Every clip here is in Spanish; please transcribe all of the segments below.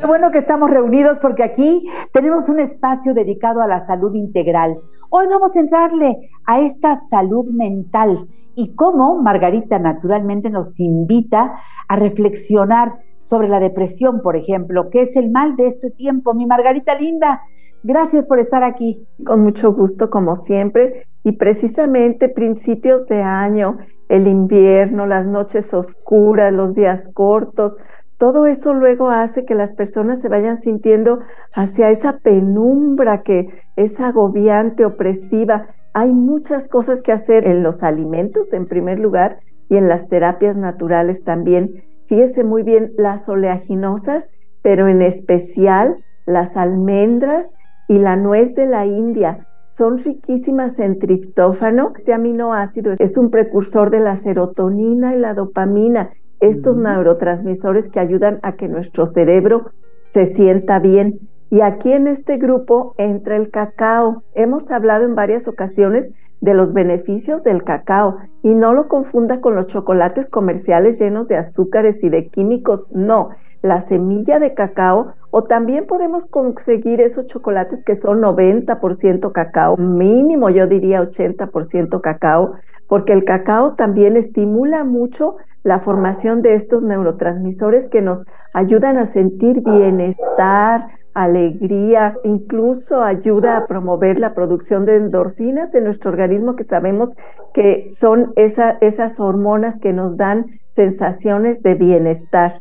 Qué bueno que estamos reunidos porque aquí tenemos un espacio dedicado a la salud integral. Hoy vamos a entrarle a esta salud mental y cómo Margarita naturalmente nos invita a reflexionar sobre la depresión, por ejemplo, que es el mal de este tiempo. Mi Margarita linda, gracias por estar aquí. Con mucho gusto, como siempre, y precisamente principios de año el invierno, las noches oscuras, los días cortos, todo eso luego hace que las personas se vayan sintiendo hacia esa penumbra que es agobiante, opresiva. Hay muchas cosas que hacer en los alimentos en primer lugar y en las terapias naturales también. Fíjese muy bien las oleaginosas, pero en especial las almendras y la nuez de la India son riquísimas en triptófano. Este aminoácido es un precursor de la serotonina y la dopamina, estos neurotransmisores que ayudan a que nuestro cerebro se sienta bien. Y aquí en este grupo entra el cacao. Hemos hablado en varias ocasiones de los beneficios del cacao y no lo confunda con los chocolates comerciales llenos de azúcares y de químicos. No, la semilla de cacao o también podemos conseguir esos chocolates que son 90% cacao, mínimo yo diría 80% cacao, porque el cacao también estimula mucho la formación de estos neurotransmisores que nos ayudan a sentir bienestar, alegría, incluso ayuda a promover la producción de endorfinas en nuestro organismo que sabemos que son esas hormonas que nos dan sensaciones de bienestar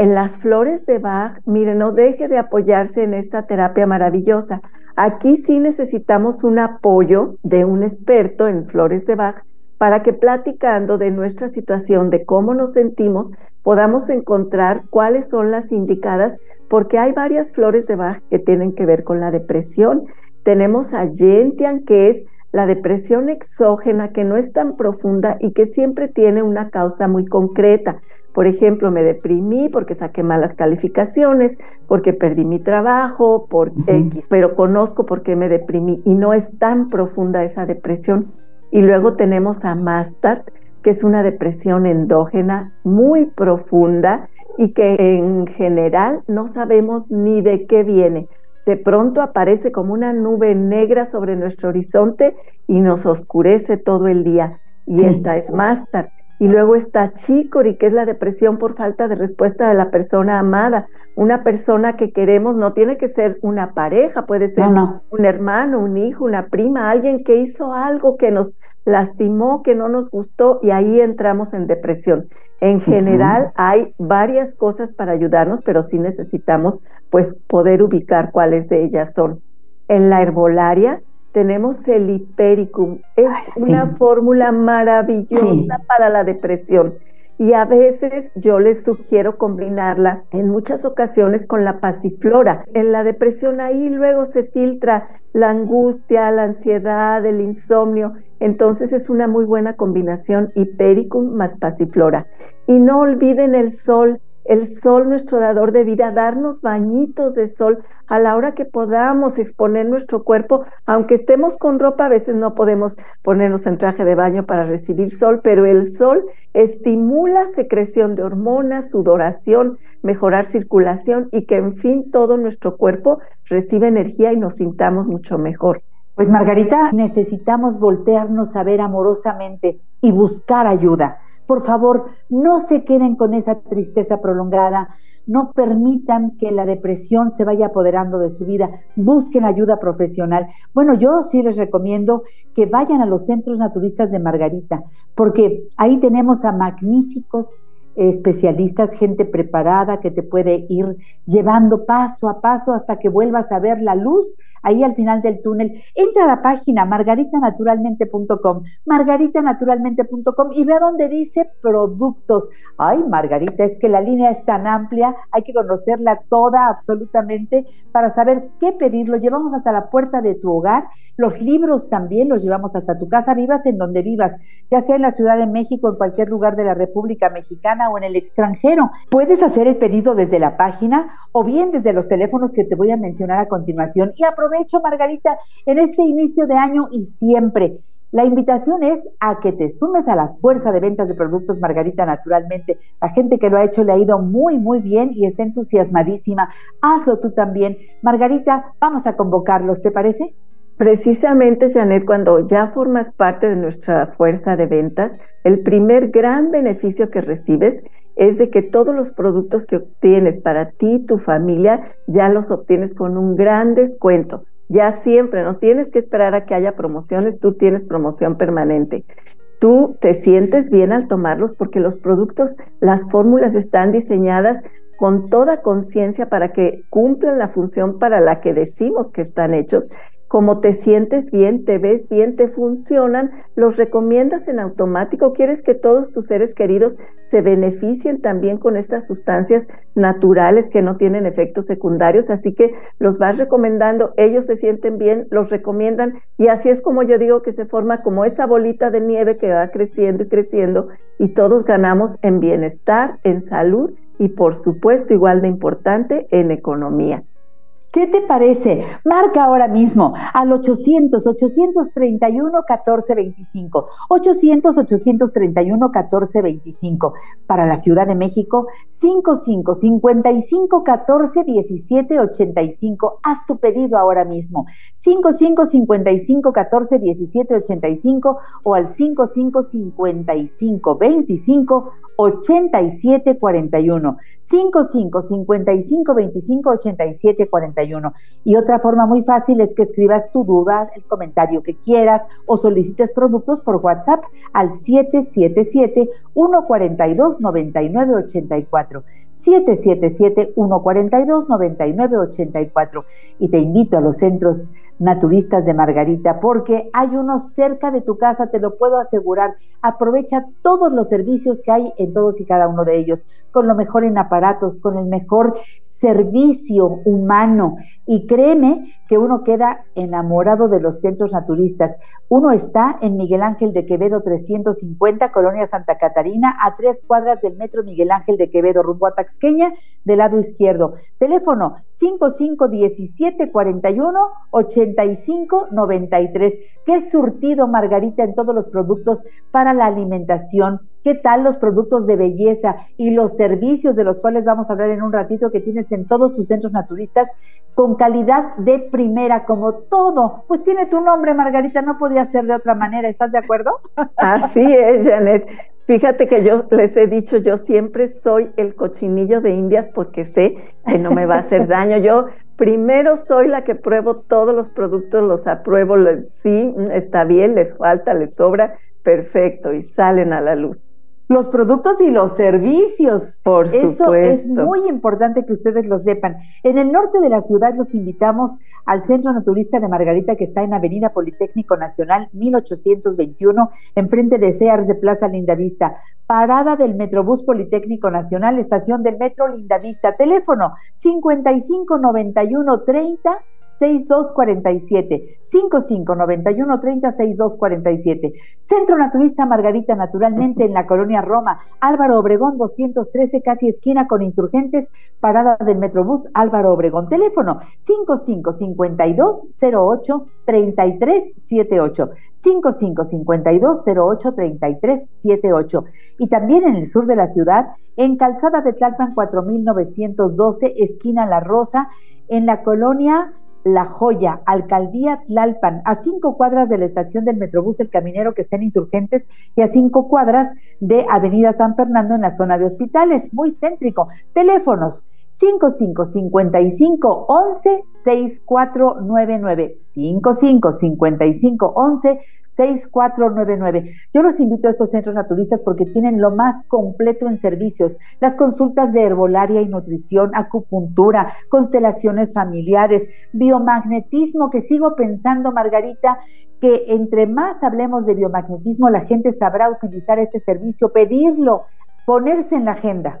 en las flores de Bach, mire, no deje de apoyarse en esta terapia maravillosa. Aquí sí necesitamos un apoyo de un experto en flores de Bach para que platicando de nuestra situación, de cómo nos sentimos, podamos encontrar cuáles son las indicadas, porque hay varias flores de Bach que tienen que ver con la depresión. Tenemos a Gentian, que es la depresión exógena, que no es tan profunda y que siempre tiene una causa muy concreta. Por ejemplo, me deprimí porque saqué malas calificaciones, porque perdí mi trabajo, por X, pero conozco por qué me deprimí y no es tan profunda esa depresión. Y luego tenemos a Mastart, que es una depresión endógena muy profunda y que en general no sabemos ni de qué viene. De pronto aparece como una nube negra sobre nuestro horizonte y nos oscurece todo el día. Y esta es Mastart. Y luego está Chicory, que es la depresión por falta de respuesta de la persona amada. Una persona que queremos no tiene que ser una pareja, puede ser un hermano, un hijo, una prima, alguien que hizo algo que nos lastimó, que no nos gustó y ahí entramos en depresión. En general hay varias cosas para ayudarnos, pero sí necesitamos pues poder ubicar cuáles de ellas son. En la herbolaria tenemos el hipericum. Es una fórmula maravillosa para la depresión. Y a veces yo les sugiero combinarla en muchas ocasiones con la pasiflora. En la depresión ahí luego se filtra la angustia, la ansiedad, el insomnio. Entonces es una muy buena combinación hipericum más pasiflora. Y no olviden el sol el sol, nuestro dador de vida, darnos bañitos de sol a la hora que podamos exponer nuestro cuerpo, aunque estemos con ropa, a veces no podemos ponernos en traje de baño para recibir sol, pero el sol estimula secreción de hormonas, sudoración, mejorar circulación y que en fin todo nuestro cuerpo recibe energía y nos sintamos mucho mejor. Pues Margarita, necesitamos voltearnos a ver amorosamente y buscar ayuda. Por favor, no se queden con esa tristeza prolongada, no permitan que la depresión se vaya apoderando de su vida, busquen ayuda profesional. Bueno, yo sí les recomiendo que vayan a los centros naturistas de Margarita, porque ahí tenemos a magníficos especialistas, gente preparada que te puede ir llevando paso a paso hasta que vuelvas a ver la luz ahí al final del túnel. Entra a la página margaritanaturalmente.com, margaritanaturalmente.com y ve donde dice productos. Ay, Margarita, es que la línea es tan amplia, hay que conocerla toda absolutamente para saber qué pedir. Lo llevamos hasta la puerta de tu hogar. Los libros también los llevamos hasta tu casa, vivas en donde vivas, ya sea en la Ciudad de México, en cualquier lugar de la República Mexicana o en el extranjero. Puedes hacer el pedido desde la página o bien desde los teléfonos que te voy a mencionar a continuación. Y aprovecho, Margarita, en este inicio de año y siempre. La invitación es a que te sumes a la fuerza de ventas de productos Margarita naturalmente. La gente que lo ha hecho le ha ido muy, muy bien y está entusiasmadísima. Hazlo tú también. Margarita, vamos a convocarlos, ¿te parece? Precisamente, Janet, cuando ya formas parte de nuestra fuerza de ventas, el primer gran beneficio que recibes es de que todos los productos que obtienes para ti y tu familia ya los obtienes con un gran descuento ya siempre, no tienes que esperar a que haya promociones, tú tienes promoción permanente. Tú te sientes bien al tomarlos porque los productos, las fórmulas están diseñadas con toda conciencia para que cumplan la función para la que decimos que están hechos como te sientes bien, te ves bien, te funcionan, los recomiendas en automático, quieres que todos tus seres queridos se beneficien también con estas sustancias naturales que no tienen efectos secundarios, así que los vas recomendando, ellos se sienten bien, los recomiendan y así es como yo digo que se forma como esa bolita de nieve que va creciendo y creciendo y todos ganamos en bienestar, en salud y por supuesto igual de importante en economía. ¿Qué te parece? Marca ahora mismo al 800-831-1425. 800-831-1425. Para la Ciudad de México, 55-55-14-17-85. Haz tu pedido ahora mismo. 55-55-14-17-85 o al 55-55-25 8741 55 55 25 87 41 y otra forma muy fácil es que escribas tu duda, el comentario que quieras o solicites productos por WhatsApp al 777 142 9984 777 142 9984 y te invito a los centros naturistas de Margarita porque hay uno cerca de tu casa, te lo puedo asegurar. Aprovecha todos los servicios que hay en todos y cada uno de ellos, con lo mejor en aparatos, con el mejor servicio humano. Y créeme que uno queda enamorado de los centros naturistas. Uno está en Miguel Ángel de Quevedo 350, Colonia Santa Catarina, a tres cuadras del metro Miguel Ángel de Quevedo, rumbo a Taxqueña, del lado izquierdo. Teléfono 551741 8593. ¿Qué surtido, Margarita, en todos los productos para la alimentación? ¿Qué tal los productos de belleza y los servicios de los cuales vamos a hablar en un ratito que tienes en todos tus centros naturistas con calidad de primera, como todo? Pues tiene tu nombre, Margarita, no podía ser de otra manera, ¿estás de acuerdo? Así es, Janet. Fíjate que yo les he dicho, yo siempre soy el cochinillo de Indias porque sé que no me va a hacer daño. Yo primero soy la que pruebo todos los productos, los apruebo, sí, está bien, le falta, le sobra, perfecto, y salen a la luz los productos y los servicios. Por Eso es muy importante que ustedes lo sepan. En el norte de la ciudad los invitamos al Centro Naturista de Margarita que está en Avenida Politécnico Nacional 1821, enfrente de Sears de Plaza Lindavista. Parada del Metrobús Politécnico Nacional, estación del Metro Lindavista. Teléfono 5591 30 6247 5591 30 6247 Centro Naturista Margarita Naturalmente en la colonia Roma, Álvaro Obregón 213, casi esquina con insurgentes, parada del Metrobús Álvaro Obregón. Teléfono 5552 08 3378 5552 08 3378 y también en el sur de la ciudad, en Calzada de Tlalpan 4912, esquina La Rosa, en la colonia la Joya, Alcaldía Tlalpan, a cinco cuadras de la estación del Metrobús El Caminero que estén insurgentes y a cinco cuadras de Avenida San Fernando en la zona de hospitales, muy céntrico. Teléfonos 5555 11 6499 5555 11 6499. Yo los invito a estos centros naturistas porque tienen lo más completo en servicios, las consultas de herbolaria y nutrición, acupuntura, constelaciones familiares, biomagnetismo, que sigo pensando, Margarita, que entre más hablemos de biomagnetismo, la gente sabrá utilizar este servicio, pedirlo, ponerse en la agenda.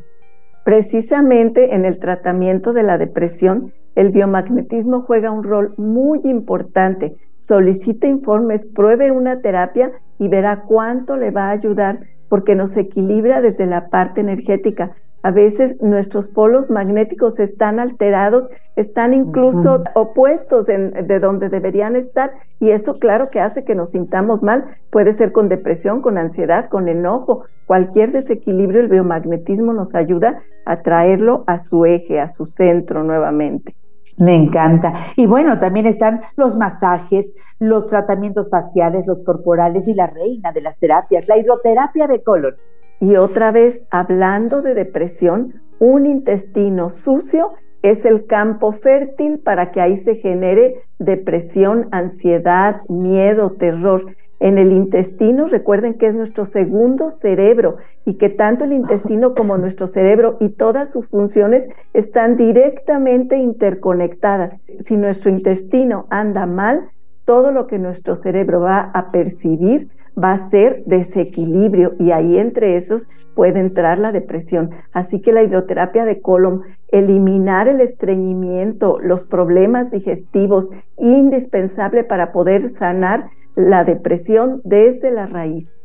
Precisamente en el tratamiento de la depresión, el biomagnetismo juega un rol muy importante solicite informes, pruebe una terapia y verá cuánto le va a ayudar porque nos equilibra desde la parte energética. A veces nuestros polos magnéticos están alterados, están incluso opuestos de donde deberían estar y eso claro que hace que nos sintamos mal. Puede ser con depresión, con ansiedad, con enojo. Cualquier desequilibrio, el biomagnetismo nos ayuda a traerlo a su eje, a su centro nuevamente. Me encanta. Y bueno, también están los masajes, los tratamientos faciales, los corporales y la reina de las terapias, la hidroterapia de colon. Y otra vez, hablando de depresión, un intestino sucio es el campo fértil para que ahí se genere depresión, ansiedad, miedo, terror. En el intestino, recuerden que es nuestro segundo cerebro y que tanto el intestino como nuestro cerebro y todas sus funciones están directamente interconectadas. Si nuestro intestino anda mal, todo lo que nuestro cerebro va a percibir va a ser desequilibrio y ahí entre esos puede entrar la depresión. Así que la hidroterapia de colon, eliminar el estreñimiento, los problemas digestivos, indispensable para poder sanar la depresión desde la raíz.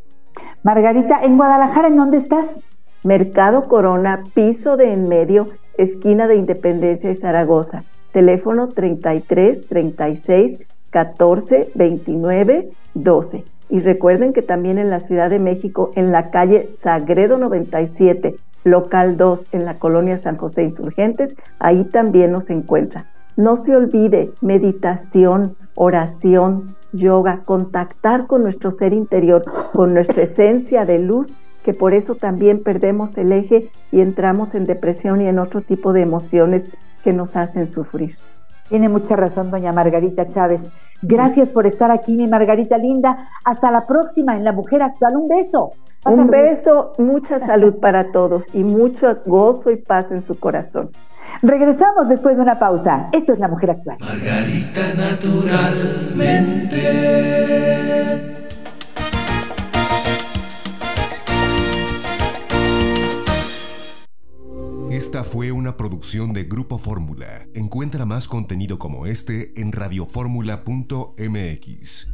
Margarita, en Guadalajara, ¿en dónde estás? Mercado Corona, piso de en medio, esquina de Independencia y Zaragoza. Teléfono 33 36 14 29 12. Y recuerden que también en la Ciudad de México, en la calle Sagredo 97, local 2, en la colonia San José Insurgentes, ahí también nos encuentra. No se olvide, meditación, oración, yoga, contactar con nuestro ser interior, con nuestra esencia de luz, que por eso también perdemos el eje y entramos en depresión y en otro tipo de emociones que nos hacen sufrir. Tiene mucha razón, doña Margarita Chávez. Gracias por estar aquí, mi Margarita linda. Hasta la próxima en La Mujer Actual. Un beso. Un beso, mucha salud para todos y mucho gozo y paz en su corazón. Regresamos después de una pausa. Esto es La Mujer Actual. Margarita naturalmente. Esta fue una producción de Grupo Fórmula. Encuentra más contenido como este en radioformula.mx.